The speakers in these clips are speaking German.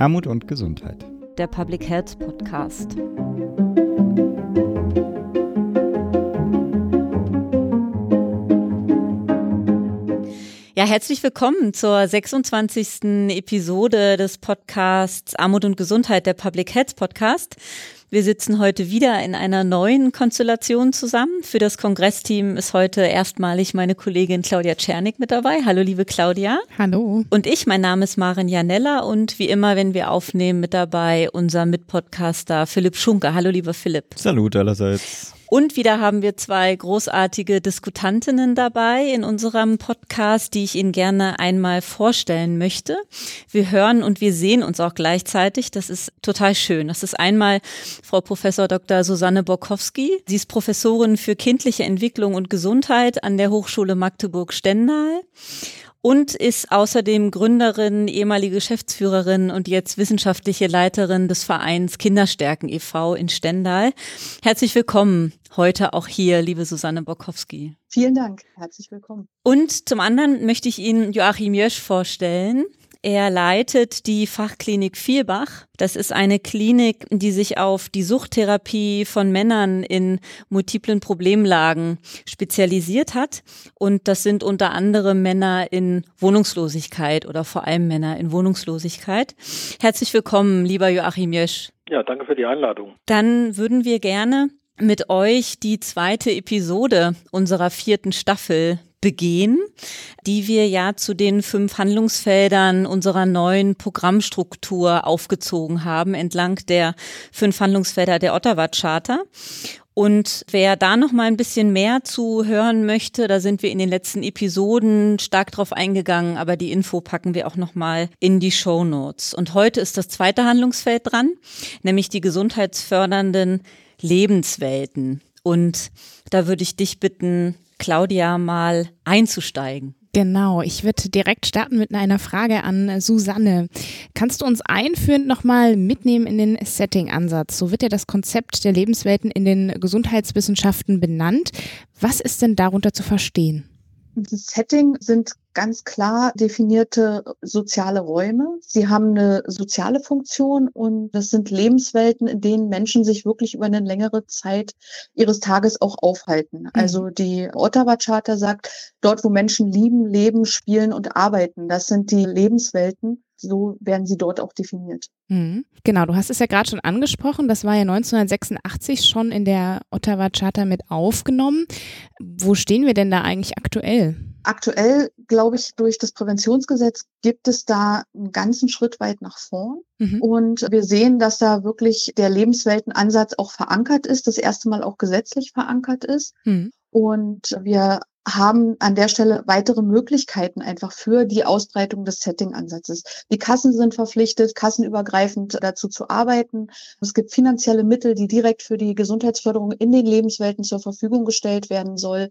Armut und Gesundheit. Der Public Health Podcast. Ja, herzlich willkommen zur 26. Episode des Podcasts Armut und Gesundheit, der Public Health Podcast. Wir sitzen heute wieder in einer neuen Konstellation zusammen. Für das Kongressteam ist heute erstmalig meine Kollegin Claudia Czernik mit dabei. Hallo, liebe Claudia. Hallo. Und ich, mein Name ist Maren Janella und wie immer, wenn wir aufnehmen, mit dabei unser Mitpodcaster Philipp Schunke. Hallo, lieber Philipp. Salut allerseits. Und wieder haben wir zwei großartige Diskutantinnen dabei in unserem Podcast, die ich Ihnen gerne einmal vorstellen möchte. Wir hören und wir sehen uns auch gleichzeitig. Das ist total schön. Das ist einmal Frau Professor Dr. Susanne Borkowski. Sie ist Professorin für kindliche Entwicklung und Gesundheit an der Hochschule Magdeburg-Stendal und ist außerdem Gründerin, ehemalige Geschäftsführerin und jetzt wissenschaftliche Leiterin des Vereins Kinderstärken e.V. in Stendal. Herzlich willkommen heute auch hier, liebe Susanne Borkowski. Vielen Dank, herzlich willkommen. Und zum anderen möchte ich Ihnen Joachim Jösch vorstellen. Er leitet die Fachklinik Vielbach. Das ist eine Klinik, die sich auf die Suchttherapie von Männern in multiplen Problemlagen spezialisiert hat. Und das sind unter anderem Männer in Wohnungslosigkeit oder vor allem Männer in Wohnungslosigkeit. Herzlich willkommen, lieber Joachim Jösch. Ja, danke für die Einladung. Dann würden wir gerne mit euch die zweite Episode unserer vierten Staffel begehen, die wir ja zu den fünf Handlungsfeldern unserer neuen Programmstruktur aufgezogen haben, entlang der fünf Handlungsfelder der Ottawa Charta. Und wer da noch mal ein bisschen mehr zu hören möchte, da sind wir in den letzten Episoden stark drauf eingegangen, aber die Info packen wir auch noch mal in die Show Notes. Und heute ist das zweite Handlungsfeld dran, nämlich die gesundheitsfördernden Lebenswelten. Und da würde ich dich bitten, Claudia mal einzusteigen. Genau, ich würde direkt starten mit einer Frage an Susanne. Kannst du uns einführend nochmal mitnehmen in den Setting-Ansatz? So wird ja das Konzept der Lebenswelten in den Gesundheitswissenschaften benannt. Was ist denn darunter zu verstehen? Das Setting sind ganz klar definierte soziale Räume. Sie haben eine soziale Funktion und das sind Lebenswelten, in denen Menschen sich wirklich über eine längere Zeit ihres Tages auch aufhalten. Mhm. Also die Ottawa Charta sagt, dort wo Menschen lieben, leben, spielen und arbeiten, das sind die Lebenswelten. So werden sie dort auch definiert. Mhm. Genau, du hast es ja gerade schon angesprochen, das war ja 1986 schon in der Ottawa Charta mit aufgenommen. Wo stehen wir denn da eigentlich aktuell? Aktuell, glaube ich, durch das Präventionsgesetz gibt es da einen ganzen Schritt weit nach vorn. Mhm. Und wir sehen, dass da wirklich der Lebensweltenansatz auch verankert ist, das erste Mal auch gesetzlich verankert ist. Mhm. Und wir haben an der Stelle weitere Möglichkeiten einfach für die Ausbreitung des Setting-Ansatzes. Die Kassen sind verpflichtet, kassenübergreifend dazu zu arbeiten. Es gibt finanzielle Mittel, die direkt für die Gesundheitsförderung in den Lebenswelten zur Verfügung gestellt werden soll.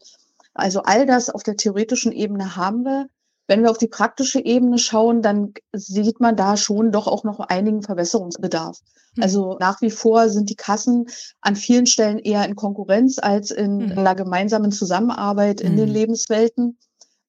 Also all das auf der theoretischen Ebene haben wir. Wenn wir auf die praktische Ebene schauen, dann sieht man da schon doch auch noch einigen Verbesserungsbedarf. Hm. Also nach wie vor sind die Kassen an vielen Stellen eher in Konkurrenz als in hm. einer gemeinsamen Zusammenarbeit in hm. den Lebenswelten.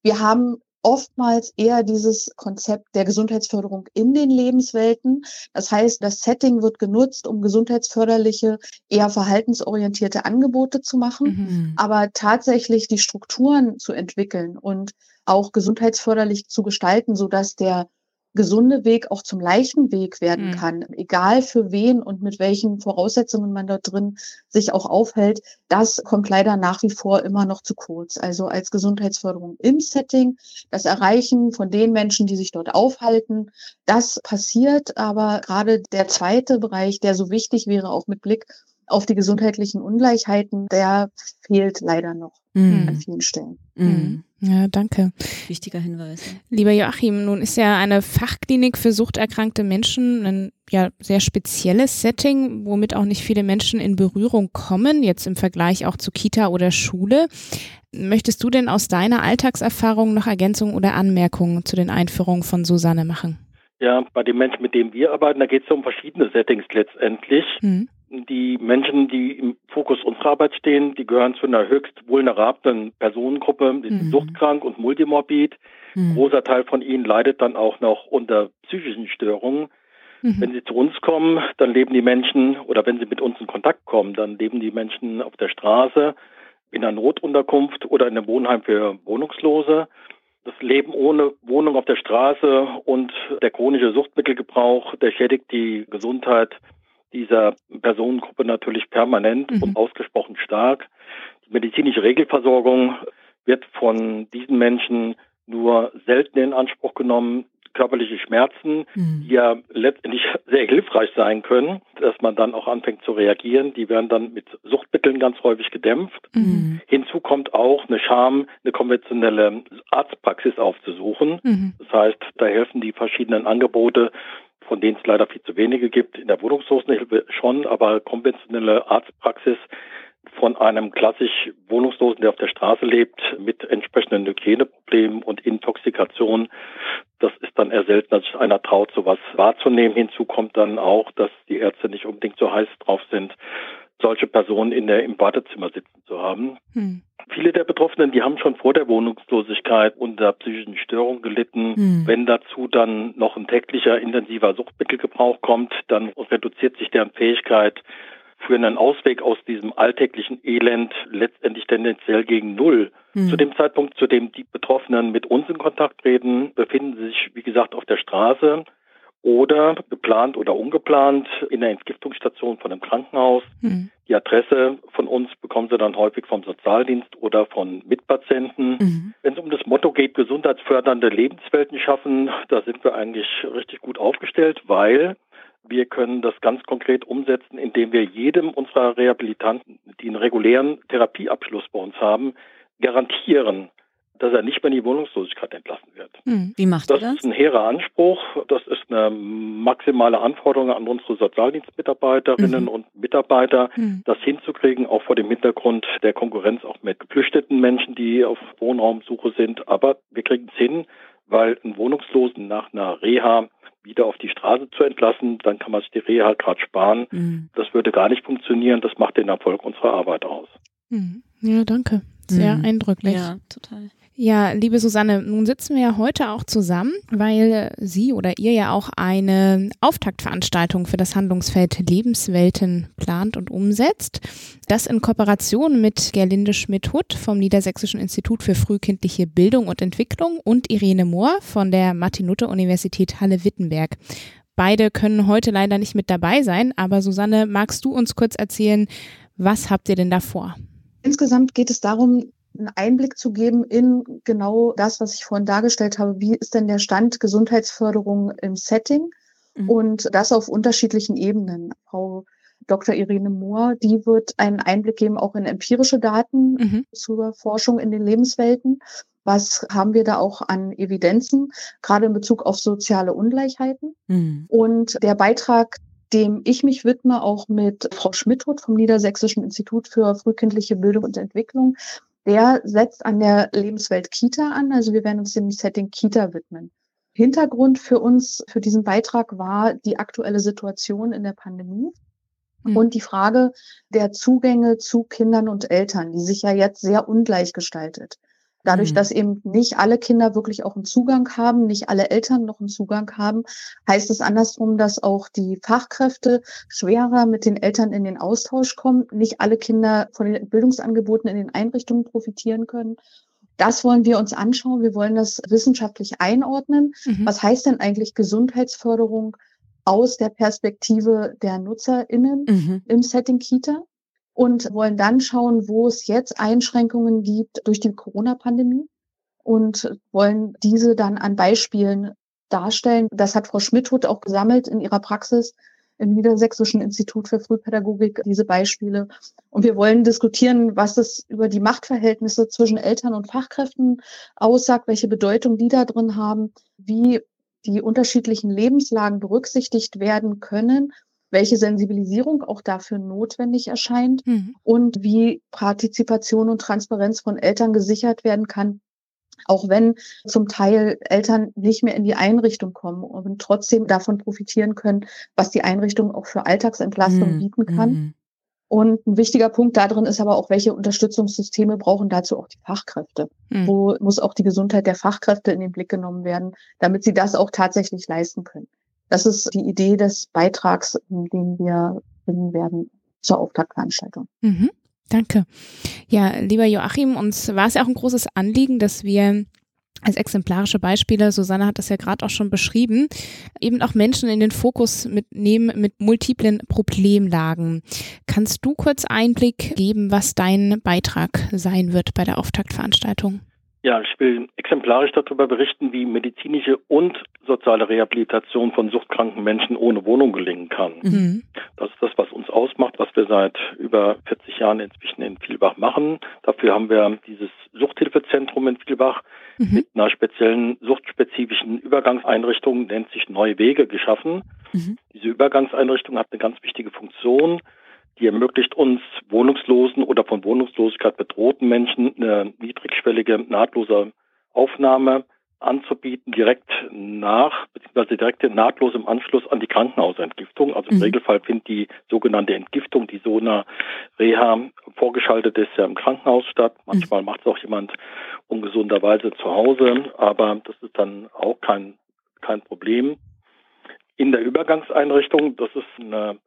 Wir haben oftmals eher dieses Konzept der Gesundheitsförderung in den Lebenswelten. Das heißt, das Setting wird genutzt, um gesundheitsförderliche, eher verhaltensorientierte Angebote zu machen, mhm. aber tatsächlich die Strukturen zu entwickeln und auch gesundheitsförderlich zu gestalten, so dass der gesunde Weg auch zum leichten Weg werden mhm. kann, egal für wen und mit welchen Voraussetzungen man dort drin sich auch aufhält, das kommt leider nach wie vor immer noch zu kurz. Also als Gesundheitsförderung im Setting, das Erreichen von den Menschen, die sich dort aufhalten, das passiert, aber gerade der zweite Bereich, der so wichtig wäre, auch mit Blick auf die gesundheitlichen Ungleichheiten, der fehlt leider noch mhm. an vielen Stellen. Mhm. Ja, danke. Wichtiger Hinweis. Lieber Joachim, nun ist ja eine Fachklinik für suchterkrankte Menschen ein ja sehr spezielles Setting, womit auch nicht viele Menschen in Berührung kommen, jetzt im Vergleich auch zu Kita oder Schule. Möchtest du denn aus deiner Alltagserfahrung noch Ergänzungen oder Anmerkungen zu den Einführungen von Susanne machen? Ja, bei den Menschen, mit denen wir arbeiten, da geht es um verschiedene Settings letztendlich. Mhm. Die Menschen, die im Fokus unserer Arbeit stehen, die gehören zu einer höchst vulnerablen Personengruppe, die sind mhm. suchtkrank und multimorbid. Mhm. Großer Teil von ihnen leidet dann auch noch unter psychischen Störungen. Mhm. Wenn sie zu uns kommen, dann leben die Menschen oder wenn sie mit uns in Kontakt kommen, dann leben die Menschen auf der Straße, in einer Notunterkunft oder in einem Wohnheim für Wohnungslose. Das Leben ohne Wohnung auf der Straße und der chronische Suchtmittelgebrauch, der schädigt die Gesundheit dieser Personengruppe natürlich permanent mhm. und ausgesprochen stark. Die medizinische Regelversorgung wird von diesen Menschen nur selten in Anspruch genommen körperliche Schmerzen, mhm. die ja letztendlich sehr hilfreich sein können, dass man dann auch anfängt zu reagieren. Die werden dann mit Suchtmitteln ganz häufig gedämpft. Mhm. Hinzu kommt auch eine Scham, eine konventionelle Arztpraxis aufzusuchen. Mhm. Das heißt, da helfen die verschiedenen Angebote von denen es leider viel zu wenige gibt. In der Wohnungslosenhilfe schon, aber konventionelle Arztpraxis von einem klassisch Wohnungslosen, der auf der Straße lebt, mit entsprechenden Hygieneproblemen und Intoxikation. Das ist dann eher selten, dass sich einer traut, sowas wahrzunehmen. Hinzu kommt dann auch, dass die Ärzte nicht unbedingt so heiß drauf sind, solche Personen in der, im Wartezimmer sitzen zu haben. Hm. Viele der Betroffenen, die haben schon vor der Wohnungslosigkeit unter psychischen Störungen gelitten. Hm. Wenn dazu dann noch ein täglicher intensiver Suchtmittelgebrauch kommt, dann reduziert sich deren Fähigkeit, für einen Ausweg aus diesem alltäglichen Elend letztendlich tendenziell gegen Null. Hm. Zu dem Zeitpunkt, zu dem die Betroffenen mit uns in Kontakt treten, befinden sie sich, wie gesagt, auf der Straße oder geplant oder ungeplant in der Entgiftungsstation von einem Krankenhaus. Hm. Die Adresse von uns bekommen sie dann häufig vom Sozialdienst oder von Mitpatienten. Mhm. Wenn es um das Motto geht, gesundheitsfördernde Lebenswelten schaffen, da sind wir eigentlich richtig gut aufgestellt, weil wir können das ganz konkret umsetzen, indem wir jedem unserer Rehabilitanten, die einen regulären Therapieabschluss bei uns haben, garantieren, dass er nicht mehr in die Wohnungslosigkeit entlassen. Wie macht das? Das ist ein hehrer Anspruch. Das ist eine maximale Anforderung an unsere Sozialdienstmitarbeiterinnen mhm. und Mitarbeiter, mhm. das hinzukriegen, auch vor dem Hintergrund der Konkurrenz auch mit geflüchteten Menschen, die auf Wohnraumsuche sind. Aber wir kriegen es hin, weil ein Wohnungslosen nach einer Reha wieder auf die Straße zu entlassen, dann kann man sich die Reha halt gerade sparen. Mhm. Das würde gar nicht funktionieren. Das macht den Erfolg unserer Arbeit aus. Mhm. Ja, danke. Sehr mhm. eindrücklich. Ja, total. Ja, liebe Susanne, nun sitzen wir ja heute auch zusammen, weil Sie oder ihr ja auch eine Auftaktveranstaltung für das Handlungsfeld Lebenswelten plant und umsetzt. Das in Kooperation mit Gerlinde Schmidt-Hutt vom Niedersächsischen Institut für frühkindliche Bildung und Entwicklung und Irene Mohr von der Martin-Luther-Universität Halle-Wittenberg. Beide können heute leider nicht mit dabei sein, aber Susanne, magst du uns kurz erzählen, was habt ihr denn da vor? Insgesamt geht es darum, einen Einblick zu geben in genau das, was ich vorhin dargestellt habe. Wie ist denn der Stand Gesundheitsförderung im Setting? Mhm. Und das auf unterschiedlichen Ebenen. Frau Dr. Irene Mohr, die wird einen Einblick geben auch in empirische Daten mhm. zur Forschung in den Lebenswelten. Was haben wir da auch an Evidenzen, gerade in Bezug auf soziale Ungleichheiten? Mhm. Und der Beitrag, dem ich mich widme, auch mit Frau Schmidthut vom Niedersächsischen Institut für frühkindliche Bildung und Entwicklung, der setzt an der Lebenswelt Kita an. Also wir werden uns dem Setting Kita widmen. Hintergrund für uns, für diesen Beitrag war die aktuelle Situation in der Pandemie mhm. und die Frage der Zugänge zu Kindern und Eltern, die sich ja jetzt sehr ungleich gestaltet. Dadurch, mhm. dass eben nicht alle Kinder wirklich auch einen Zugang haben, nicht alle Eltern noch einen Zugang haben, heißt es andersrum, dass auch die Fachkräfte schwerer mit den Eltern in den Austausch kommen, nicht alle Kinder von den Bildungsangeboten in den Einrichtungen profitieren können. Das wollen wir uns anschauen. Wir wollen das wissenschaftlich einordnen. Mhm. Was heißt denn eigentlich Gesundheitsförderung aus der Perspektive der NutzerInnen mhm. im Setting Kita? Und wollen dann schauen, wo es jetzt Einschränkungen gibt durch die Corona-Pandemie und wollen diese dann an Beispielen darstellen. Das hat Frau Schmidthut auch gesammelt in ihrer Praxis im Niedersächsischen Institut für Frühpädagogik, diese Beispiele. Und wir wollen diskutieren, was es über die Machtverhältnisse zwischen Eltern und Fachkräften aussagt, welche Bedeutung die da drin haben, wie die unterschiedlichen Lebenslagen berücksichtigt werden können welche Sensibilisierung auch dafür notwendig erscheint mhm. und wie Partizipation und Transparenz von Eltern gesichert werden kann, auch wenn zum Teil Eltern nicht mehr in die Einrichtung kommen und trotzdem davon profitieren können, was die Einrichtung auch für Alltagsentlastung mhm. bieten kann. Mhm. Und ein wichtiger Punkt darin ist aber auch, welche Unterstützungssysteme brauchen dazu auch die Fachkräfte. Mhm. Wo muss auch die Gesundheit der Fachkräfte in den Blick genommen werden, damit sie das auch tatsächlich leisten können. Das ist die Idee des Beitrags, den wir finden werden zur Auftaktveranstaltung. Mhm. Danke. Ja, lieber Joachim, uns war es ja auch ein großes Anliegen, dass wir als exemplarische Beispiele, Susanne hat das ja gerade auch schon beschrieben, eben auch Menschen in den Fokus mitnehmen mit multiplen Problemlagen. Kannst du kurz Einblick geben, was dein Beitrag sein wird bei der Auftaktveranstaltung? Ja, ich will exemplarisch darüber berichten, wie medizinische und soziale Rehabilitation von suchtkranken Menschen ohne Wohnung gelingen kann. Mhm. Das ist das, was uns ausmacht, was wir seit über 40 Jahren inzwischen in Vielbach machen. Dafür haben wir dieses Suchthilfezentrum in Vielbach mhm. mit einer speziellen suchtspezifischen Übergangseinrichtung, nennt sich Neue Wege, geschaffen. Mhm. Diese Übergangseinrichtung hat eine ganz wichtige Funktion die ermöglicht uns wohnungslosen oder von Wohnungslosigkeit bedrohten Menschen eine niedrigschwellige, nahtlose Aufnahme anzubieten, direkt nach, beziehungsweise direkt nahtlos im Anschluss an die Krankenhausentgiftung. Also im mhm. Regelfall findet die sogenannte Entgiftung, die so einer Reha vorgeschaltet ist, ja im Krankenhaus statt. Manchmal mhm. macht es auch jemand ungesunderweise zu Hause, aber das ist dann auch kein, kein Problem. In der Übergangseinrichtung, das ist eine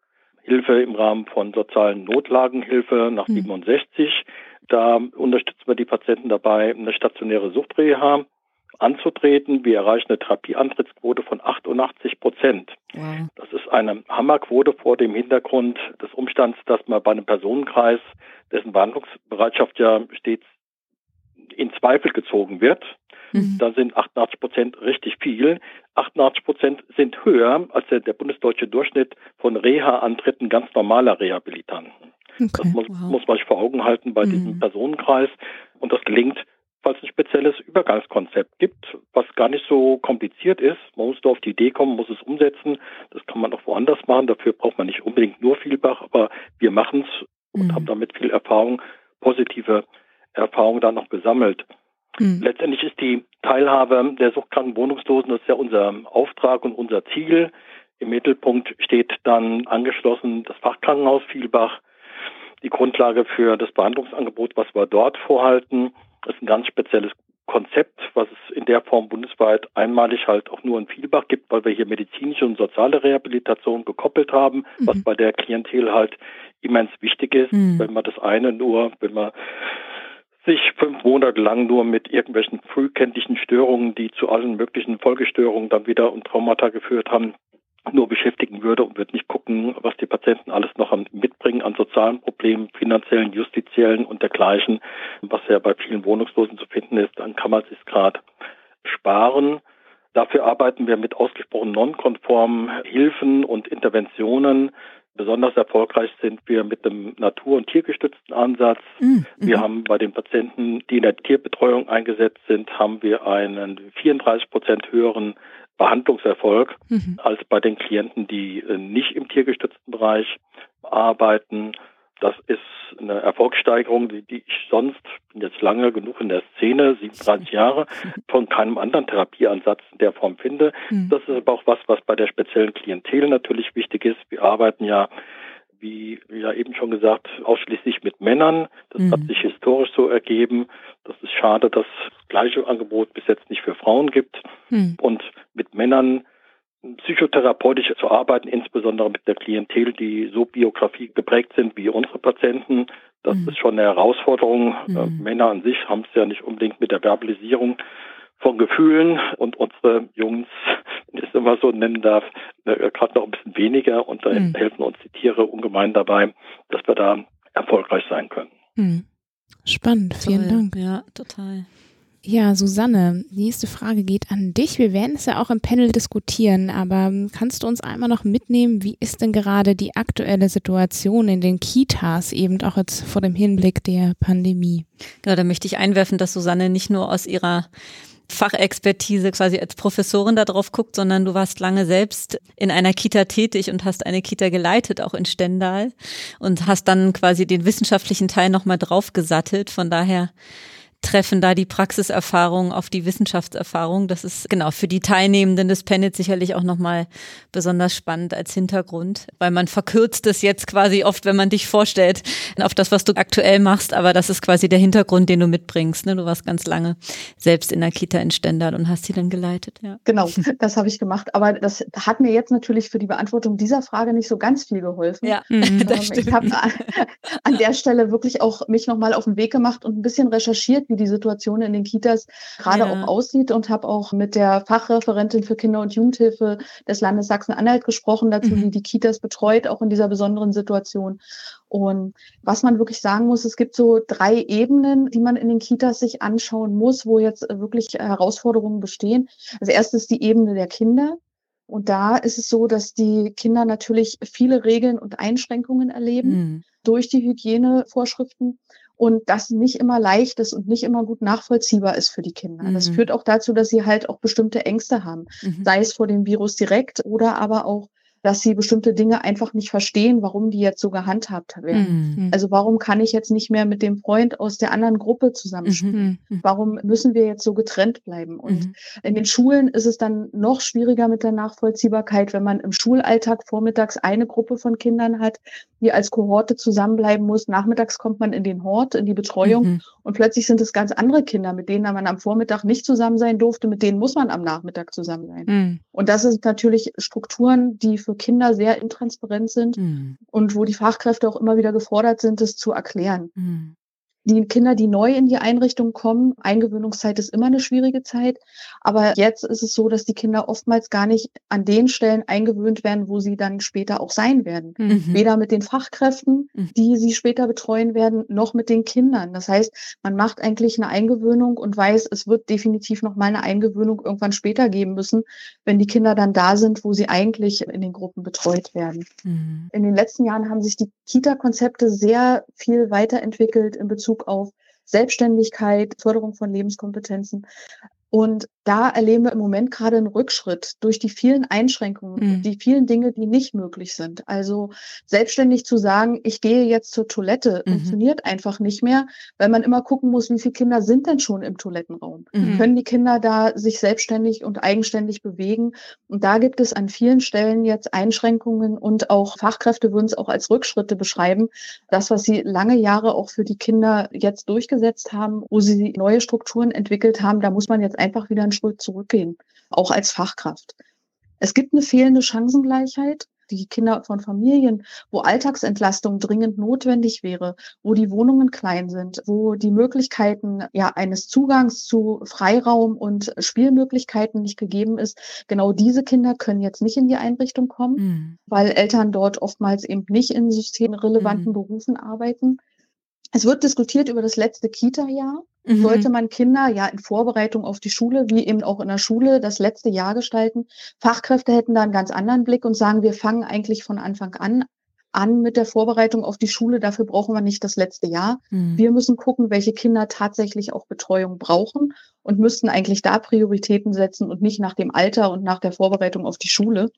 Hilfe im Rahmen von sozialen Notlagenhilfe nach mhm. 67. Da unterstützen wir die Patienten dabei, eine stationäre Suchtreha anzutreten. Wir erreichen eine Therapieantrittsquote von 88 Prozent. Wow. Das ist eine Hammerquote vor dem Hintergrund des Umstands, dass man bei einem Personenkreis, dessen Behandlungsbereitschaft ja stets in Zweifel gezogen wird, Mhm. Da sind 88 Prozent richtig viel. 88 Prozent sind höher als der, der bundesdeutsche Durchschnitt von Reha-Antritten ganz normaler Rehabilitanten. Okay, das muss, wow. muss, man sich vor Augen halten bei mhm. diesem Personenkreis. Und das gelingt, weil es ein spezielles Übergangskonzept gibt, was gar nicht so kompliziert ist. Man muss nur auf die Idee kommen, muss es umsetzen. Das kann man auch woanders machen. Dafür braucht man nicht unbedingt nur Vielbach, aber wir machen es und mhm. haben damit viel Erfahrung, positive Erfahrung da noch gesammelt. Mhm. Letztendlich ist die Teilhabe der suchtkranken Wohnungslosen, das ist ja unser Auftrag und unser Ziel. Im Mittelpunkt steht dann angeschlossen das Fachkrankenhaus Vielbach, die Grundlage für das Behandlungsangebot, was wir dort vorhalten. Das ist ein ganz spezielles Konzept, was es in der Form bundesweit einmalig halt auch nur in Vielbach gibt, weil wir hier medizinische und soziale Rehabilitation gekoppelt haben, mhm. was bei der Klientel halt immens wichtig ist. Mhm. Wenn man das eine nur, wenn man sich fünf Monate lang nur mit irgendwelchen frühkindlichen Störungen, die zu allen möglichen Folgestörungen dann wieder und Traumata geführt haben, nur beschäftigen würde und würde nicht gucken, was die Patienten alles noch mitbringen an sozialen Problemen, finanziellen, justiziellen und dergleichen, was ja bei vielen Wohnungslosen zu finden ist, dann kann man sich gerade sparen. Dafür arbeiten wir mit ausgesprochen nonkonformen Hilfen und Interventionen, Besonders erfolgreich sind wir mit dem natur- und tiergestützten Ansatz. Mhm. Wir haben bei den Patienten, die in der Tierbetreuung eingesetzt sind, haben wir einen 34 Prozent höheren Behandlungserfolg mhm. als bei den Klienten, die äh, nicht im tiergestützten Bereich arbeiten. Das ist eine Erfolgssteigerung, die, die ich sonst, bin jetzt lange genug in der Szene, 37 Jahre, von keinem anderen Therapieansatz in der Form finde. Mhm. Das ist aber auch was, was bei der speziellen Klientel natürlich wichtig ist. Wir arbeiten ja wie ja eben schon gesagt, ausschließlich mit Männern. Das mhm. hat sich historisch so ergeben. Das ist schade, dass das gleiche Angebot bis jetzt nicht für Frauen gibt. Mhm. Und mit Männern psychotherapeutisch zu arbeiten, insbesondere mit der Klientel, die so Biografie geprägt sind wie unsere Patienten. Das mhm. ist schon eine Herausforderung. Mhm. Äh, Männer an sich haben es ja nicht unbedingt mit der Verbalisierung von Gefühlen und unsere Jungs, wenn ich es immer so nennen darf, äh, gerade noch ein bisschen weniger und da mhm. helfen uns die Tiere ungemein dabei, dass wir da erfolgreich sein können. Mhm. Spannend, vielen Toll. Dank. Ja, total. Ja, Susanne, die nächste Frage geht an dich. Wir werden es ja auch im Panel diskutieren, aber kannst du uns einmal noch mitnehmen, wie ist denn gerade die aktuelle Situation in den Kitas, eben auch jetzt vor dem Hinblick der Pandemie? Genau, da möchte ich einwerfen, dass Susanne nicht nur aus ihrer Fachexpertise quasi als Professorin da drauf guckt, sondern du warst lange selbst in einer Kita tätig und hast eine Kita geleitet, auch in Stendal und hast dann quasi den wissenschaftlichen Teil nochmal draufgesattelt. Von daher treffen da die Praxiserfahrung auf die Wissenschaftserfahrung. Das ist genau für die Teilnehmenden des Panels sicherlich auch nochmal besonders spannend als Hintergrund, weil man verkürzt es jetzt quasi oft, wenn man dich vorstellt, auf das, was du aktuell machst, aber das ist quasi der Hintergrund, den du mitbringst. Ne? Du warst ganz lange selbst in der Kita in Stendal und hast sie dann geleitet. Ja. Genau, das habe ich gemacht. Aber das hat mir jetzt natürlich für die Beantwortung dieser Frage nicht so ganz viel geholfen. Ja, ähm, ich habe an der Stelle wirklich auch mich nochmal auf den Weg gemacht und ein bisschen recherchiert, wie die Situation in den Kitas gerade ja. auch aussieht und habe auch mit der Fachreferentin für Kinder- und Jugendhilfe des Landes Sachsen-Anhalt gesprochen dazu, mhm. die die Kitas betreut, auch in dieser besonderen Situation. Und was man wirklich sagen muss, es gibt so drei Ebenen, die man in den Kitas sich anschauen muss, wo jetzt wirklich Herausforderungen bestehen. Als erstes die Ebene der Kinder. Und da ist es so, dass die Kinder natürlich viele Regeln und Einschränkungen erleben mhm. durch die Hygienevorschriften und das nicht immer leicht ist und nicht immer gut nachvollziehbar ist für die Kinder. Mhm. Das führt auch dazu, dass sie halt auch bestimmte Ängste haben, mhm. sei es vor dem Virus direkt oder aber auch dass sie bestimmte Dinge einfach nicht verstehen, warum die jetzt so gehandhabt werden. Mhm. Also warum kann ich jetzt nicht mehr mit dem Freund aus der anderen Gruppe zusammenspielen? Mhm. mhm. Warum müssen wir jetzt so getrennt bleiben? Und mhm. in den Schulen ist es dann noch schwieriger mit der Nachvollziehbarkeit, wenn man im Schulalltag vormittags eine Gruppe von Kindern hat, die als Kohorte zusammenbleiben muss. Nachmittags kommt man in den Hort, in die Betreuung mhm. Und plötzlich sind es ganz andere Kinder, mit denen man am Vormittag nicht zusammen sein durfte, mit denen muss man am Nachmittag zusammen sein. Mhm. Und das sind natürlich Strukturen, die für Kinder sehr intransparent sind mhm. und wo die Fachkräfte auch immer wieder gefordert sind, es zu erklären. Mhm die Kinder, die neu in die Einrichtung kommen, Eingewöhnungszeit ist immer eine schwierige Zeit. Aber jetzt ist es so, dass die Kinder oftmals gar nicht an den Stellen eingewöhnt werden, wo sie dann später auch sein werden. Mhm. Weder mit den Fachkräften, mhm. die sie später betreuen werden, noch mit den Kindern. Das heißt, man macht eigentlich eine Eingewöhnung und weiß, es wird definitiv noch mal eine Eingewöhnung irgendwann später geben müssen, wenn die Kinder dann da sind, wo sie eigentlich in den Gruppen betreut werden. Mhm. In den letzten Jahren haben sich die Kita-Konzepte sehr viel weiterentwickelt in Bezug Bezug auf Selbstständigkeit, Förderung von Lebenskompetenzen. Und da erleben wir im Moment gerade einen Rückschritt durch die vielen Einschränkungen, mhm. die vielen Dinge, die nicht möglich sind. Also selbstständig zu sagen, ich gehe jetzt zur Toilette, mhm. funktioniert einfach nicht mehr, weil man immer gucken muss, wie viele Kinder sind denn schon im Toilettenraum? Mhm. Können die Kinder da sich selbstständig und eigenständig bewegen? Und da gibt es an vielen Stellen jetzt Einschränkungen und auch Fachkräfte würden es auch als Rückschritte beschreiben. Das, was sie lange Jahre auch für die Kinder jetzt durchgesetzt haben, wo sie neue Strukturen entwickelt haben, da muss man jetzt einfach wieder Schritt zurückgehen, auch als Fachkraft. Es gibt eine fehlende Chancengleichheit. Die Kinder von Familien, wo Alltagsentlastung dringend notwendig wäre, wo die Wohnungen klein sind, wo die Möglichkeiten ja eines Zugangs zu Freiraum und Spielmöglichkeiten nicht gegeben ist. Genau diese Kinder können jetzt nicht in die Einrichtung kommen, mhm. weil Eltern dort oftmals eben nicht in systemrelevanten mhm. Berufen arbeiten. Es wird diskutiert über das letzte Kita-Jahr. Mhm. Sollte man Kinder ja in Vorbereitung auf die Schule, wie eben auch in der Schule, das letzte Jahr gestalten? Fachkräfte hätten da einen ganz anderen Blick und sagen, wir fangen eigentlich von Anfang an an mit der Vorbereitung auf die Schule. Dafür brauchen wir nicht das letzte Jahr. Mhm. Wir müssen gucken, welche Kinder tatsächlich auch Betreuung brauchen und müssten eigentlich da Prioritäten setzen und nicht nach dem Alter und nach der Vorbereitung auf die Schule.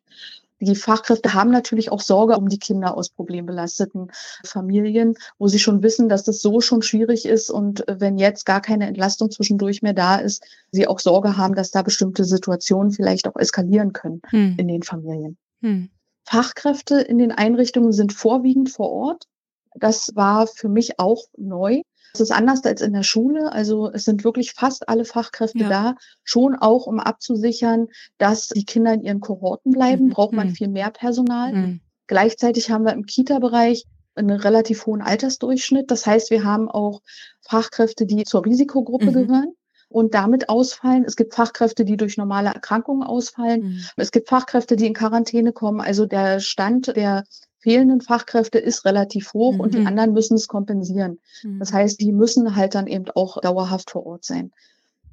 Die Fachkräfte haben natürlich auch Sorge um die Kinder aus problembelasteten Familien, wo sie schon wissen, dass das so schon schwierig ist und wenn jetzt gar keine Entlastung zwischendurch mehr da ist, sie auch Sorge haben, dass da bestimmte Situationen vielleicht auch eskalieren können hm. in den Familien. Hm. Fachkräfte in den Einrichtungen sind vorwiegend vor Ort. Das war für mich auch neu. Es ist anders als in der Schule. Also es sind wirklich fast alle Fachkräfte ja. da, schon auch um abzusichern, dass die Kinder in ihren Kohorten bleiben, mhm. braucht man mhm. viel mehr Personal. Mhm. Gleichzeitig haben wir im Kita-Bereich einen relativ hohen Altersdurchschnitt. Das heißt, wir haben auch Fachkräfte, die zur Risikogruppe mhm. gehören und damit ausfallen. Es gibt Fachkräfte, die durch normale Erkrankungen ausfallen. Mhm. Es gibt Fachkräfte, die in Quarantäne kommen. Also der Stand der fehlenden Fachkräfte ist relativ hoch mhm. und die mhm. anderen müssen es kompensieren. Mhm. Das heißt, die müssen halt dann eben auch dauerhaft vor Ort sein.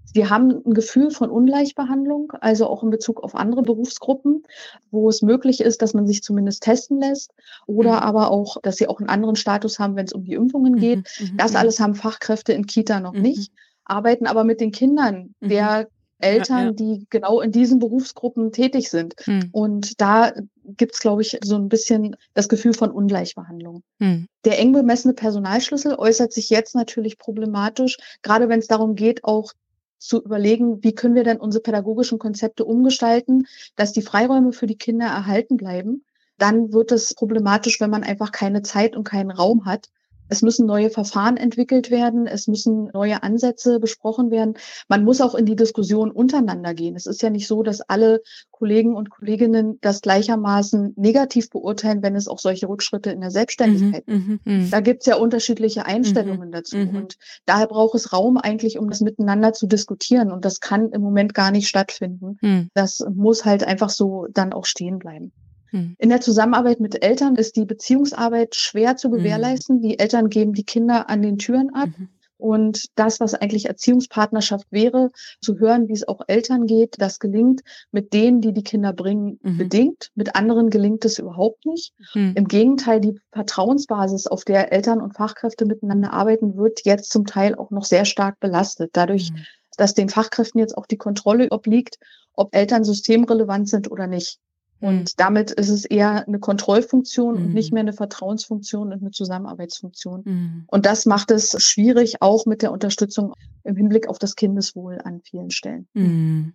Sie haben ein Gefühl von Ungleichbehandlung, also auch in Bezug auf andere Berufsgruppen, wo es möglich ist, dass man sich zumindest testen lässt oder mhm. aber auch, dass sie auch einen anderen Status haben, wenn es um die Impfungen geht. Mhm. mhm das alles haben Fachkräfte in Kita noch nicht, arbeiten aber mit den Kindern der Eltern, ja, ja. die genau in diesen Berufsgruppen tätig sind. Mhm. Und da gibt's, glaube ich, so ein bisschen das Gefühl von Ungleichbehandlung. Mhm. Der eng bemessene Personalschlüssel äußert sich jetzt natürlich problematisch, gerade wenn es darum geht, auch zu überlegen, wie können wir denn unsere pädagogischen Konzepte umgestalten, dass die Freiräume für die Kinder erhalten bleiben. Dann wird es problematisch, wenn man einfach keine Zeit und keinen Raum hat. Es müssen neue Verfahren entwickelt werden. Es müssen neue Ansätze besprochen werden. Man muss auch in die Diskussion untereinander gehen. Es ist ja nicht so, dass alle Kollegen und Kolleginnen das gleichermaßen negativ beurteilen, wenn es auch solche Rückschritte in der Selbstständigkeit mhm, gibt. Mhm, mhm. Da gibt es ja unterschiedliche Einstellungen mhm, dazu. Mhm. Und daher braucht es Raum eigentlich, um das miteinander zu diskutieren. Und das kann im Moment gar nicht stattfinden. Mhm. Das muss halt einfach so dann auch stehen bleiben. Hm. In der Zusammenarbeit mit Eltern ist die Beziehungsarbeit schwer zu hm. gewährleisten. Die Eltern geben die Kinder an den Türen ab. Mhm. Und das, was eigentlich Erziehungspartnerschaft wäre, zu hören, wie es auch Eltern geht, das gelingt mit denen, die die Kinder bringen, mhm. bedingt. Mit anderen gelingt es überhaupt nicht. Mhm. Im Gegenteil, die Vertrauensbasis, auf der Eltern und Fachkräfte miteinander arbeiten, wird jetzt zum Teil auch noch sehr stark belastet. Dadurch, mhm. dass den Fachkräften jetzt auch die Kontrolle obliegt, ob Eltern systemrelevant sind oder nicht. Und mhm. damit ist es eher eine Kontrollfunktion mhm. und nicht mhm. mehr eine Vertrauensfunktion und eine Zusammenarbeitsfunktion. Mhm. Und das macht es schwierig, auch mit der Unterstützung im Hinblick auf das Kindeswohl an vielen Stellen. Mhm.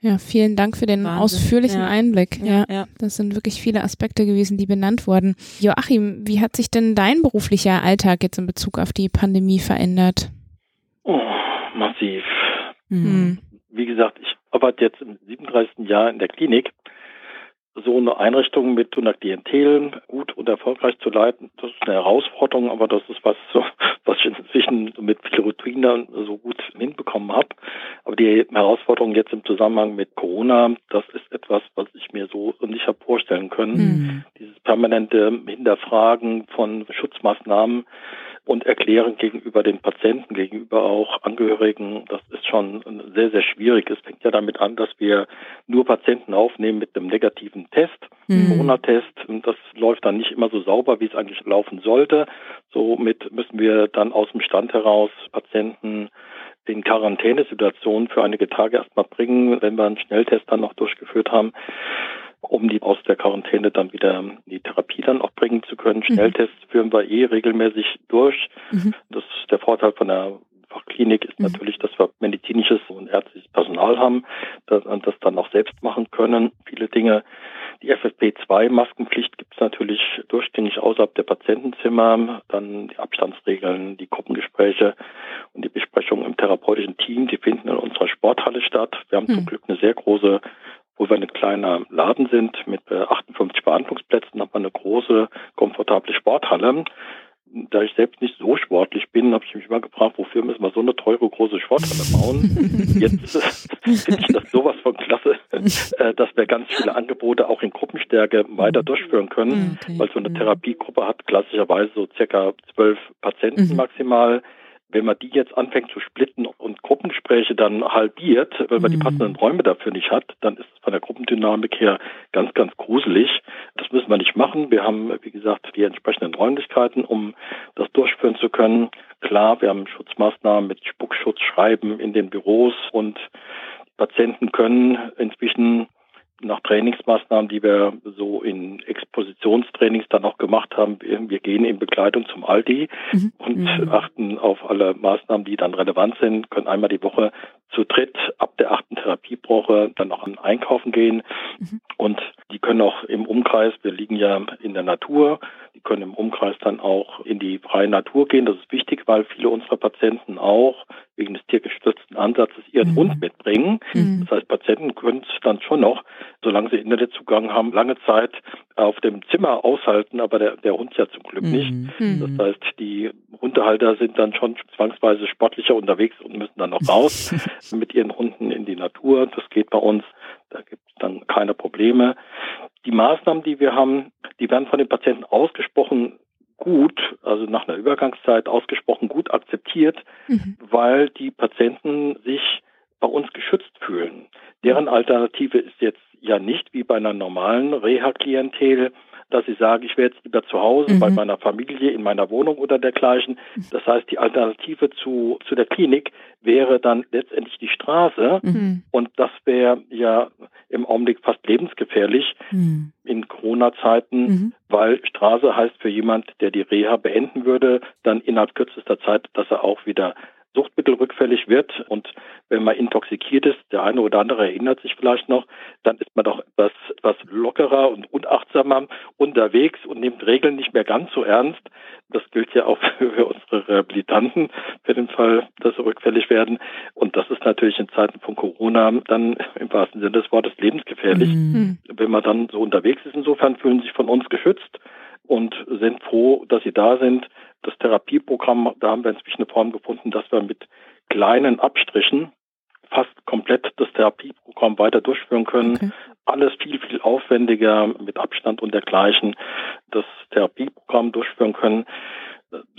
Ja, vielen Dank für den Wahnsinn. ausführlichen ja. Einblick. Ja, ja, das sind wirklich viele Aspekte gewesen, die benannt wurden. Joachim, wie hat sich denn dein beruflicher Alltag jetzt in Bezug auf die Pandemie verändert? Oh, massiv. Mhm. Wie gesagt, ich arbeite jetzt im 37. Jahr in der Klinik so eine Einrichtung mit einer Klientel gut und erfolgreich zu leiten, das ist eine Herausforderung, aber das ist was, was ich inzwischen mit viel Routine so gut hinbekommen habe. Aber die Herausforderung jetzt im Zusammenhang mit Corona, das ist etwas, was ich mir so nicht habe vorstellen können. Mhm. Dieses permanente Hinterfragen von Schutzmaßnahmen, und erklären gegenüber den Patienten, gegenüber auch Angehörigen, das ist schon sehr, sehr schwierig. Es fängt ja damit an, dass wir nur Patienten aufnehmen mit einem negativen Test, mhm. Corona-Test. Und das läuft dann nicht immer so sauber, wie es eigentlich laufen sollte. Somit müssen wir dann aus dem Stand heraus Patienten in Quarantänesituationen für einige Tage erstmal bringen, wenn wir einen Schnelltest dann noch durchgeführt haben um die aus der Quarantäne dann wieder in die Therapie dann auch bringen zu können. Mhm. Schnelltests führen wir eh regelmäßig durch. Mhm. Das ist der Vorteil von der Fachklinik ist mhm. natürlich, dass wir medizinisches und ärztliches Personal haben, das, das dann auch selbst machen können. Viele Dinge. Die FFP2-Maskenpflicht gibt es natürlich durchgängig außerhalb der Patientenzimmer. Dann die Abstandsregeln, die Gruppengespräche und die Besprechungen im therapeutischen Team, die finden in unserer Sporthalle statt. Wir haben mhm. zum Glück eine sehr große wo wir ein kleiner Laden sind mit 58 äh, Behandlungsplätzen, haben wir eine große, komfortable Sporthalle. Da ich selbst nicht so sportlich bin, habe ich mich immer gefragt, wofür müssen wir so eine teure große Sporthalle bauen? Jetzt äh, finde ich das sowas von klasse, äh, dass wir ganz viele Angebote auch in Gruppenstärke weiter durchführen können, okay. weil so eine Therapiegruppe hat klassischerweise so circa zwölf Patienten mhm. maximal wenn man die jetzt anfängt zu splitten und Gruppengespräche dann halbiert, weil man mhm. die passenden Räume dafür nicht hat, dann ist es von der Gruppendynamik her ganz, ganz gruselig. Das müssen wir nicht machen. Wir haben, wie gesagt, die entsprechenden Räumlichkeiten, um das durchführen zu können. Klar, wir haben Schutzmaßnahmen mit Spuckschutzschreiben in den Büros und Patienten können inzwischen nach Trainingsmaßnahmen, die wir so in Expositionstrainings dann auch gemacht haben, wir gehen in Begleitung zum Aldi mhm. und mhm. achten auf alle Maßnahmen, die dann relevant sind, können einmal die Woche zu dritt ab der achten Therapiewoche dann auch an Einkaufen gehen mhm. und die können auch im Umkreis, wir liegen ja in der Natur, die können im Umkreis dann auch in die freie Natur gehen. Das ist wichtig, weil viele unserer Patienten auch wegen des tiergestützten Ansatzes ihren mhm. Hund mitbringen. Mhm. Das heißt, Patienten können es dann schon noch, solange sie Internetzugang haben, lange Zeit auf dem Zimmer aushalten, aber der, der Hund ja zum Glück nicht. Mhm. Das heißt, die Hundehalter sind dann schon zwangsweise sportlicher unterwegs und müssen dann noch raus mit ihren Hunden in die Natur. Das geht bei uns. Da gibt es dann keine Probleme. Die Maßnahmen, die wir haben, die werden von den Patienten ausgesprochen gut, also nach einer Übergangszeit ausgesprochen gut akzeptiert, mhm. weil die Patienten sich bei uns geschützt fühlen. Deren Alternative ist jetzt ja nicht wie bei einer normalen Reha-Klientel dass ich sage, ich wäre jetzt lieber zu Hause mhm. bei meiner Familie, in meiner Wohnung oder dergleichen. Das heißt, die Alternative zu, zu der Klinik wäre dann letztendlich die Straße. Mhm. Und das wäre ja im Augenblick fast lebensgefährlich mhm. in Corona-Zeiten, mhm. weil Straße heißt für jemand, der die Reha beenden würde, dann innerhalb kürzester Zeit, dass er auch wieder suchtmittelrückfällig wird und wenn man intoxikiert ist, der eine oder andere erinnert sich vielleicht noch, dann ist man doch etwas, etwas lockerer und unachtsamer unterwegs und nimmt Regeln nicht mehr ganz so ernst. Das gilt ja auch für unsere Rehabilitanten, für den Fall, dass sie rückfällig werden. Und das ist natürlich in Zeiten von Corona dann im wahrsten Sinne des Wortes lebensgefährlich. Mhm. Wenn man dann so unterwegs ist, insofern fühlen sie sich von uns geschützt und sind froh, dass sie da sind das Therapieprogramm, da haben wir inzwischen eine Form gefunden, dass wir mit kleinen Abstrichen fast komplett das Therapieprogramm weiter durchführen können. Okay. Alles viel, viel aufwendiger mit Abstand und dergleichen das Therapieprogramm durchführen können.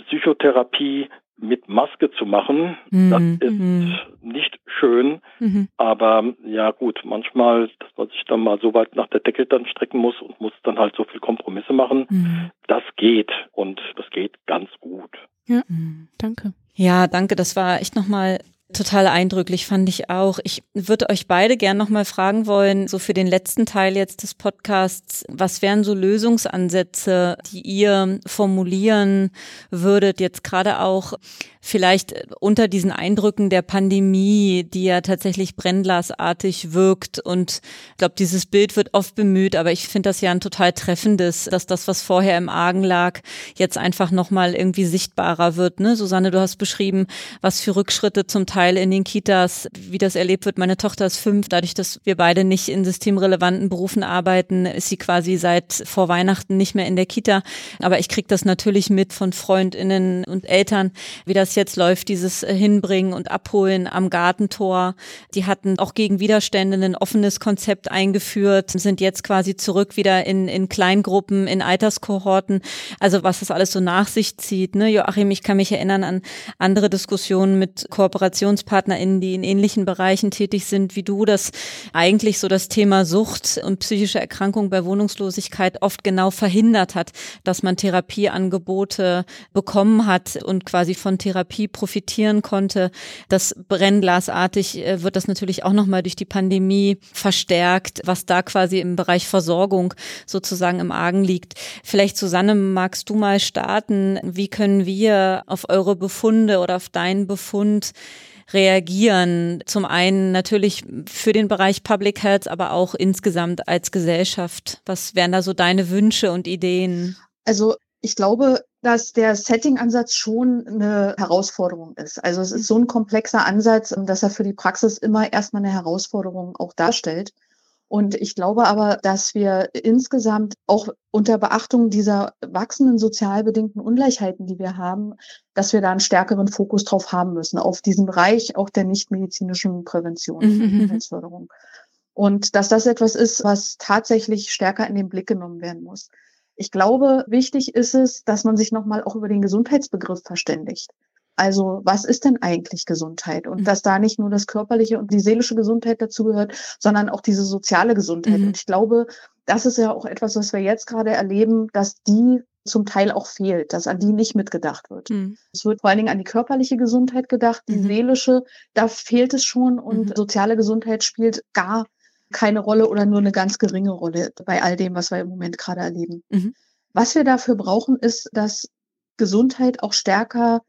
Psychotherapie mit Maske zu machen, mhm. das ist mhm. nicht schön, mhm. aber ja gut, manchmal, dass man sich dann mal so weit nach der Decke dann strecken muss und muss dann halt so viel Kompromisse machen, mhm. das geht und das geht ganz gut. Ja, mhm. danke. Ja, danke. Das war echt nochmal Total eindrücklich fand ich auch. Ich würde euch beide gern nochmal fragen wollen, so für den letzten Teil jetzt des Podcasts, was wären so Lösungsansätze, die ihr formulieren würdet, jetzt gerade auch vielleicht unter diesen Eindrücken der Pandemie, die ja tatsächlich brennglasartig wirkt. Und ich glaube, dieses Bild wird oft bemüht, aber ich finde das ja ein total treffendes, dass das, was vorher im Argen lag, jetzt einfach nochmal irgendwie sichtbarer wird. Ne? Susanne, du hast beschrieben, was für Rückschritte zum Teil in den Kitas, wie das erlebt wird. Meine Tochter ist fünf, dadurch, dass wir beide nicht in systemrelevanten Berufen arbeiten, ist sie quasi seit vor Weihnachten nicht mehr in der Kita. Aber ich kriege das natürlich mit von Freundinnen und Eltern, wie das jetzt läuft, dieses Hinbringen und Abholen am Gartentor. Die hatten auch gegen Widerstände ein offenes Konzept eingeführt, sind jetzt quasi zurück wieder in, in Kleingruppen, in Alterskohorten. Also was das alles so nach sich zieht. Ne? Joachim, ich kann mich erinnern an andere Diskussionen mit KooperationspartnerInnen, die in ähnlichen Bereichen tätig sind wie du, dass eigentlich so das Thema Sucht und psychische Erkrankung bei Wohnungslosigkeit oft genau verhindert hat, dass man Therapieangebote bekommen hat und quasi von Therapie profitieren konnte. Das Brennglasartig äh, wird das natürlich auch nochmal durch die Pandemie verstärkt, was da quasi im Bereich Versorgung sozusagen im Argen liegt. Vielleicht Susanne, magst du mal starten? Wie können wir auf eure Befunde oder auf deinen Befund reagieren? Zum einen natürlich für den Bereich Public Health, aber auch insgesamt als Gesellschaft. Was wären da so deine Wünsche und Ideen? Also ich glaube, dass der Setting-Ansatz schon eine Herausforderung ist. Also es ist so ein komplexer Ansatz, dass er für die Praxis immer erstmal eine Herausforderung auch darstellt. Und ich glaube aber, dass wir insgesamt auch unter Beachtung dieser wachsenden sozial bedingten Ungleichheiten, die wir haben, dass wir da einen stärkeren Fokus drauf haben müssen, auf diesen Bereich auch der nichtmedizinischen Prävention und mhm. Gesundheitsförderung. Und dass das etwas ist, was tatsächlich stärker in den Blick genommen werden muss. Ich glaube, wichtig ist es, dass man sich nochmal auch über den Gesundheitsbegriff verständigt. Also was ist denn eigentlich Gesundheit? Und mhm. dass da nicht nur das körperliche und die seelische Gesundheit dazugehört, sondern auch diese soziale Gesundheit. Mhm. Und ich glaube, das ist ja auch etwas, was wir jetzt gerade erleben, dass die zum Teil auch fehlt, dass an die nicht mitgedacht wird. Mhm. Es wird vor allen Dingen an die körperliche Gesundheit gedacht, die mhm. seelische, da fehlt es schon und mhm. soziale Gesundheit spielt gar keine Rolle oder nur eine ganz geringe Rolle bei all dem, was wir im Moment gerade erleben. Mhm. Was wir dafür brauchen, ist, dass Gesundheit auch stärker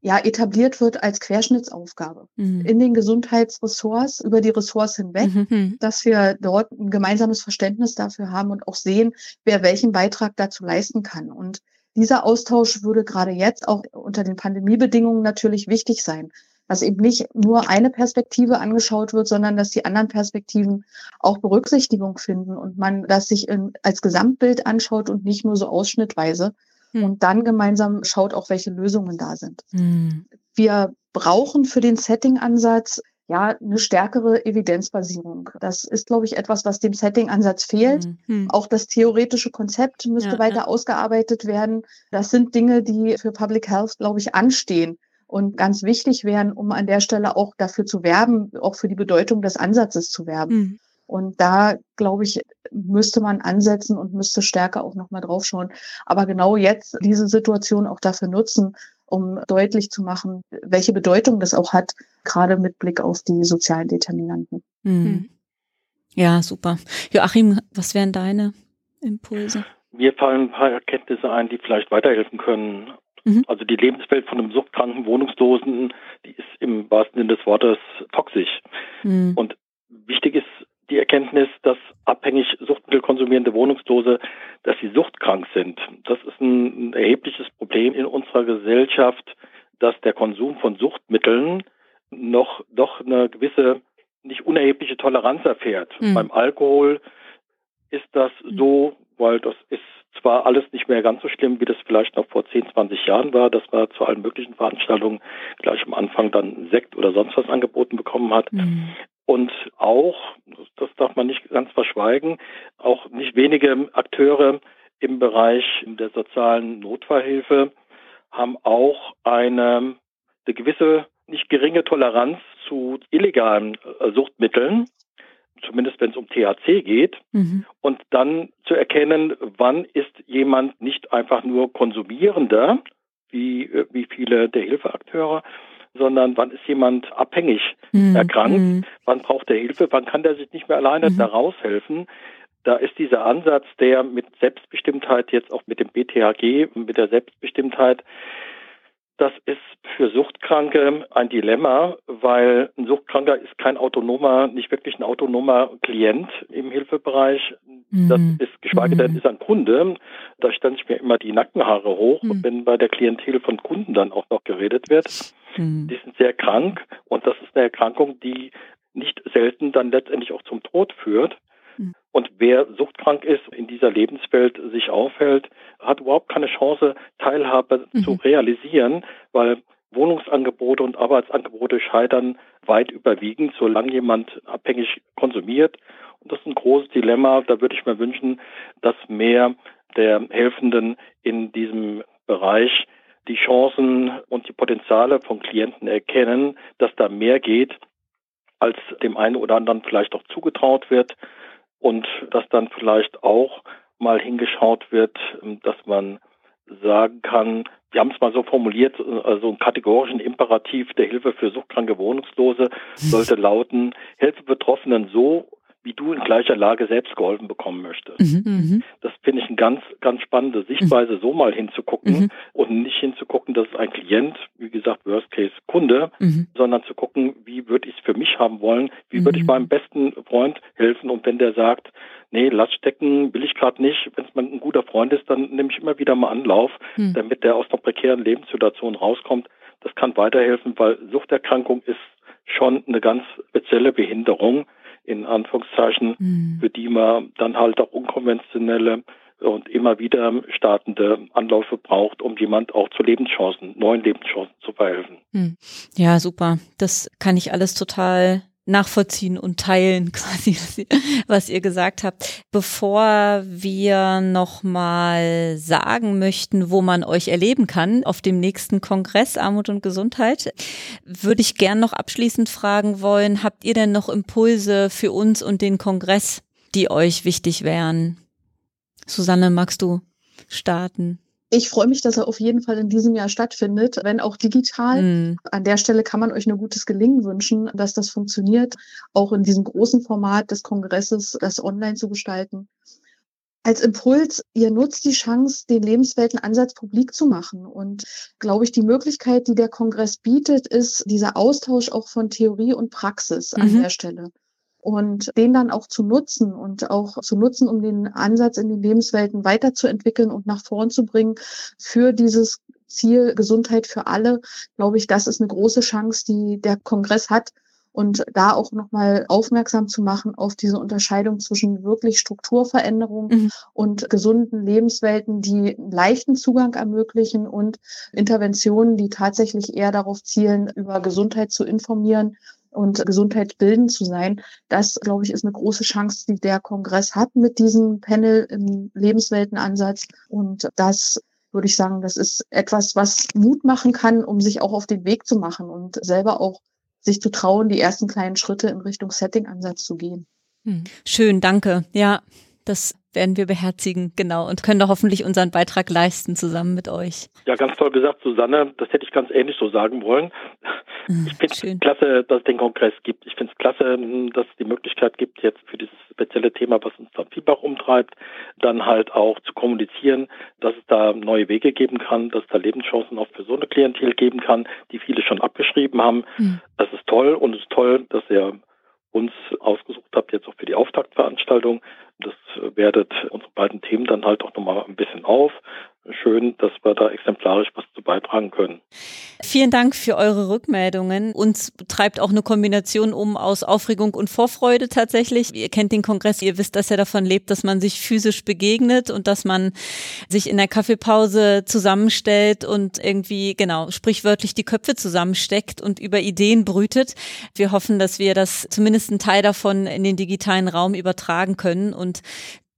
ja, etabliert wird als Querschnittsaufgabe mhm. in den Gesundheitsressorts, über die Ressorts hinweg, mhm. mhm. dass wir dort ein gemeinsames Verständnis dafür haben und auch sehen, wer welchen Beitrag dazu leisten kann. Und dieser Austausch würde gerade jetzt auch unter den Pandemiebedingungen natürlich wichtig sein dass eben nicht nur eine Perspektive angeschaut wird, sondern dass die anderen Perspektiven auch Berücksichtigung finden und man das sich in, als Gesamtbild anschaut und nicht nur so ausschnittweise hm. und dann gemeinsam schaut auch, welche Lösungen da sind. Hm. Wir brauchen für den Setting-Ansatz ja, eine stärkere Evidenzbasierung. Das ist, glaube ich, etwas, was dem Setting-Ansatz fehlt. Mhm. Hm. Auch das theoretische Konzept müsste ja, weiter ja. ausgearbeitet werden. Das sind Dinge, die für Public Health, glaube ich, anstehen und ganz wichtig wären, um an der Stelle auch dafür zu werben, auch für die Bedeutung des Ansatzes zu werben. Mhm. Und da, glaube ich, müsste man ansetzen und müsste stärker auch nochmal draufschauen. Aber genau jetzt diese Situation auch dafür nutzen, um deutlich zu machen, welche Bedeutung das auch hat, gerade mit Blick auf die sozialen Determinanten. Mhm. Ja, super. Joachim, was wären deine Impulse? Mir fallen ein paar Erkenntnisse ein, die vielleicht weiterhelfen können. Mhm. Also die Lebenswelt von einem suchtkranken Wohnungslosen, die ist im wahrsten Sinne des Wortes toxisch. Mhm. Und wichtig ist die Erkenntnis, dass abhängig Suchtmittel konsumierende Wohnungslose, dass sie suchtkrank sind. Das ist ein, erhebliches Problem in unserer Gesellschaft, dass der Konsum von Suchtmitteln noch doch eine gewisse nicht unerhebliche Toleranz erfährt. Mhm. Beim Alkohol ist das mhm. so, weil das ist zwar alles nicht mehr ganz so schlimm, wie das vielleicht noch vor 10, 20 Jahren war, dass man zu allen möglichen Veranstaltungen gleich am Anfang dann Sekt oder sonst was angeboten bekommen hat. Mhm. Und auch, das darf man nicht ganz verschweigen, auch nicht wenige Akteure im Bereich der sozialen Notfallhilfe haben auch eine, eine gewisse nicht geringe Toleranz zu illegalen äh, Suchtmitteln, zumindest wenn es um THC geht, mhm. und dann zu erkennen, wann ist jemand nicht einfach nur Konsumierender, wie, äh, wie viele der Hilfeakteure, sondern wann ist jemand abhängig mhm. erkrankt, mhm. wann braucht er Hilfe, wann kann der sich nicht mehr alleine mhm. da raushelfen. Da ist dieser Ansatz, der mit Selbstbestimmtheit jetzt auch mit dem BTHG, mit der Selbstbestimmtheit das ist für Suchtkranke ein Dilemma, weil ein Suchtkranker ist kein autonomer, nicht wirklich ein autonomer Klient im Hilfebereich. Mhm. Das ist, geschweige denn, mhm. ist ein Kunde. Da stand ich mir immer die Nackenhaare hoch, mhm. wenn bei der Klientel von Kunden dann auch noch geredet wird. Mhm. Die sind sehr krank und das ist eine Erkrankung, die nicht selten dann letztendlich auch zum Tod führt. Mhm. Und wer suchtkrank ist, in dieser Lebenswelt sich aufhält, hat überhaupt keine Chance, Teilhabe mhm. zu realisieren, weil Wohnungsangebote und Arbeitsangebote scheitern weit überwiegend, solange jemand abhängig konsumiert. Und das ist ein großes Dilemma. Da würde ich mir wünschen, dass mehr der Helfenden in diesem Bereich die Chancen und die Potenziale von Klienten erkennen, dass da mehr geht, als dem einen oder anderen vielleicht auch zugetraut wird und dass dann vielleicht auch mal hingeschaut wird, ähm, dass man sagen kann, wir haben es mal so formuliert, also einen kategorischen Imperativ der Hilfe für suchtkranke Wohnungslose sollte lauten, helfe Betroffenen so wie du in gleicher Lage selbst geholfen bekommen möchtest. Mhm, mhm. das finde ich eine ganz, ganz spannende Sichtweise, mhm. so mal hinzugucken mhm. und nicht hinzugucken, dass ein Klient, wie gesagt, Worst Case Kunde, mhm. sondern zu gucken, wie würde ich es für mich haben wollen, wie würde ich mhm. meinem besten Freund helfen und wenn der sagt, nee, lass stecken, will ich gerade nicht, wenn es mal ein guter Freund ist, dann nehme ich immer wieder mal Anlauf, damit der aus einer prekären Lebenssituation rauskommt. Das kann weiterhelfen, weil Suchterkrankung ist schon eine ganz spezielle Behinderung in Anführungszeichen, mhm. für die man dann halt auch unkonventionelle und immer wieder startende Anläufe braucht, um jemand auch zu Lebenschancen, neuen Lebenschancen zu verhelfen. Mhm. Ja, super. Das kann ich alles total nachvollziehen und teilen, quasi, was ihr gesagt habt. Bevor wir nochmal sagen möchten, wo man euch erleben kann auf dem nächsten Kongress Armut und Gesundheit, würde ich gern noch abschließend fragen wollen, habt ihr denn noch Impulse für uns und den Kongress, die euch wichtig wären? Susanne, magst du starten? Ich freue mich, dass er auf jeden Fall in diesem Jahr stattfindet, wenn auch digital. Mhm. An der Stelle kann man euch nur gutes Gelingen wünschen, dass das funktioniert, auch in diesem großen Format des Kongresses, das online zu gestalten. Als Impuls, ihr nutzt die Chance, den Lebensweltenansatz publik zu machen. Und glaube ich, die Möglichkeit, die der Kongress bietet, ist dieser Austausch auch von Theorie und Praxis an mhm. der Stelle und den dann auch zu nutzen und auch zu nutzen, um den Ansatz in den Lebenswelten weiterzuentwickeln und nach vorn zu bringen für dieses Ziel Gesundheit für alle, glaube ich, das ist eine große Chance, die der Kongress hat. Und da auch nochmal aufmerksam zu machen auf diese Unterscheidung zwischen wirklich Strukturveränderungen mhm. und gesunden Lebenswelten, die leichten Zugang ermöglichen und Interventionen, die tatsächlich eher darauf zielen, über Gesundheit zu informieren und gesundheitsbildend zu sein. Das, glaube ich, ist eine große Chance, die der Kongress hat mit diesem Panel im Lebensweltenansatz. Und das würde ich sagen, das ist etwas, was Mut machen kann, um sich auch auf den Weg zu machen und selber auch sich zu trauen, die ersten kleinen Schritte in Richtung Setting-Ansatz zu gehen. Hm. Schön, danke. Ja, das werden wir beherzigen, genau, und können da hoffentlich unseren Beitrag leisten zusammen mit euch. Ja, ganz toll gesagt, Susanne. Das hätte ich ganz ähnlich so sagen wollen. Hm, ich finde es klasse, dass es den Kongress gibt. Ich finde es klasse, dass es die Möglichkeit gibt, jetzt für dieses spezielle Thema, was uns da Vielfach umtreibt, dann halt auch zu kommunizieren, dass es da neue Wege geben kann, dass es da Lebenschancen auch für so eine Klientel geben kann, die viele schon abgeschrieben haben. Mhm. Das ist toll und es ist toll, dass ihr uns ausgesucht habt, jetzt auch für die Auftaktveranstaltung. Das wertet unsere beiden Themen dann halt auch nochmal ein bisschen auf schön, dass wir da exemplarisch was zu beitragen können. Vielen Dank für eure Rückmeldungen. Uns treibt auch eine Kombination um aus Aufregung und Vorfreude tatsächlich. Ihr kennt den Kongress, ihr wisst, dass er davon lebt, dass man sich physisch begegnet und dass man sich in der Kaffeepause zusammenstellt und irgendwie, genau, sprichwörtlich die Köpfe zusammensteckt und über Ideen brütet. Wir hoffen, dass wir das zumindest einen Teil davon in den digitalen Raum übertragen können und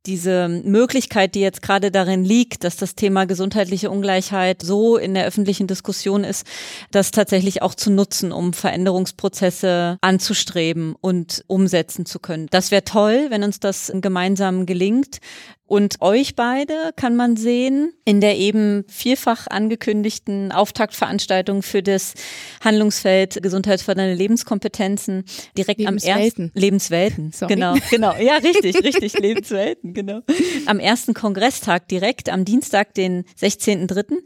diese Möglichkeit, die jetzt gerade darin liegt, dass das Thema gesundheitliche Ungleichheit so in der öffentlichen Diskussion ist, das tatsächlich auch zu nutzen, um Veränderungsprozesse anzustreben und umsetzen zu können. Das wäre toll, wenn uns das gemeinsam gelingt. Und euch beide kann man sehen in der eben vielfach angekündigten Auftaktveranstaltung für das Handlungsfeld gesundheitsfördernde Lebenskompetenzen direkt am ersten Lebenswelten. Sorry. Genau, genau. Ja, richtig, richtig, Lebenswelten, genau. Am ersten Kongresstag direkt am Dienstag, den 16.3.,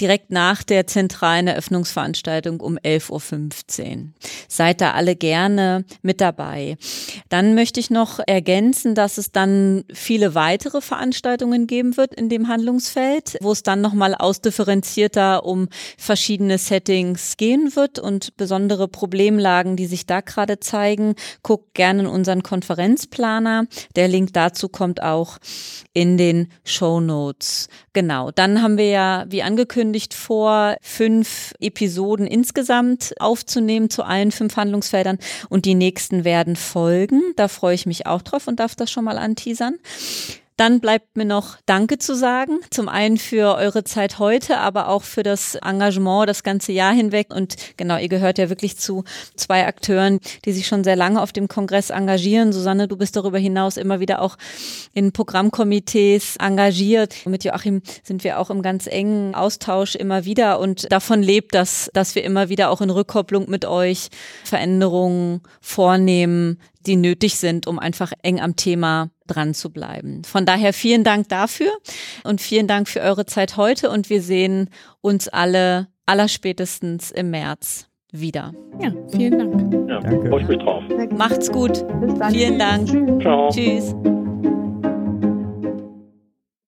direkt nach der zentralen Eröffnungsveranstaltung um 11.15 Uhr. Seid da alle gerne mit dabei. Dann möchte ich noch ergänzen, dass es dann viele weitere Veranstaltungen geben wird in dem Handlungsfeld, wo es dann nochmal ausdifferenzierter um verschiedene Settings gehen wird und besondere Problemlagen, die sich da gerade zeigen. Guckt gerne in unseren Konferenzplaner. Der Link dazu kommt auch in den Show Notes. Genau. Dann haben wir ja, wie angekündigt, vor, fünf Episoden insgesamt aufzunehmen zu allen fünf Handlungsfeldern und die nächsten werden folgen. Da freue ich mich auch drauf und darf das schon mal anteasern. Dann bleibt mir noch Danke zu sagen. Zum einen für eure Zeit heute, aber auch für das Engagement das ganze Jahr hinweg. Und genau, ihr gehört ja wirklich zu zwei Akteuren, die sich schon sehr lange auf dem Kongress engagieren. Susanne, du bist darüber hinaus immer wieder auch in Programmkomitees engagiert. Mit Joachim sind wir auch im ganz engen Austausch immer wieder und davon lebt das, dass wir immer wieder auch in Rückkopplung mit euch Veränderungen vornehmen, die nötig sind, um einfach eng am Thema dran zu bleiben. Von daher vielen Dank dafür und vielen Dank für eure Zeit heute und wir sehen uns alle allerspätestens im März wieder. Ja, vielen Dank. Ja, Danke. Freue ich mich drauf. Macht's gut. Vielen Dank. Ciao. Tschüss.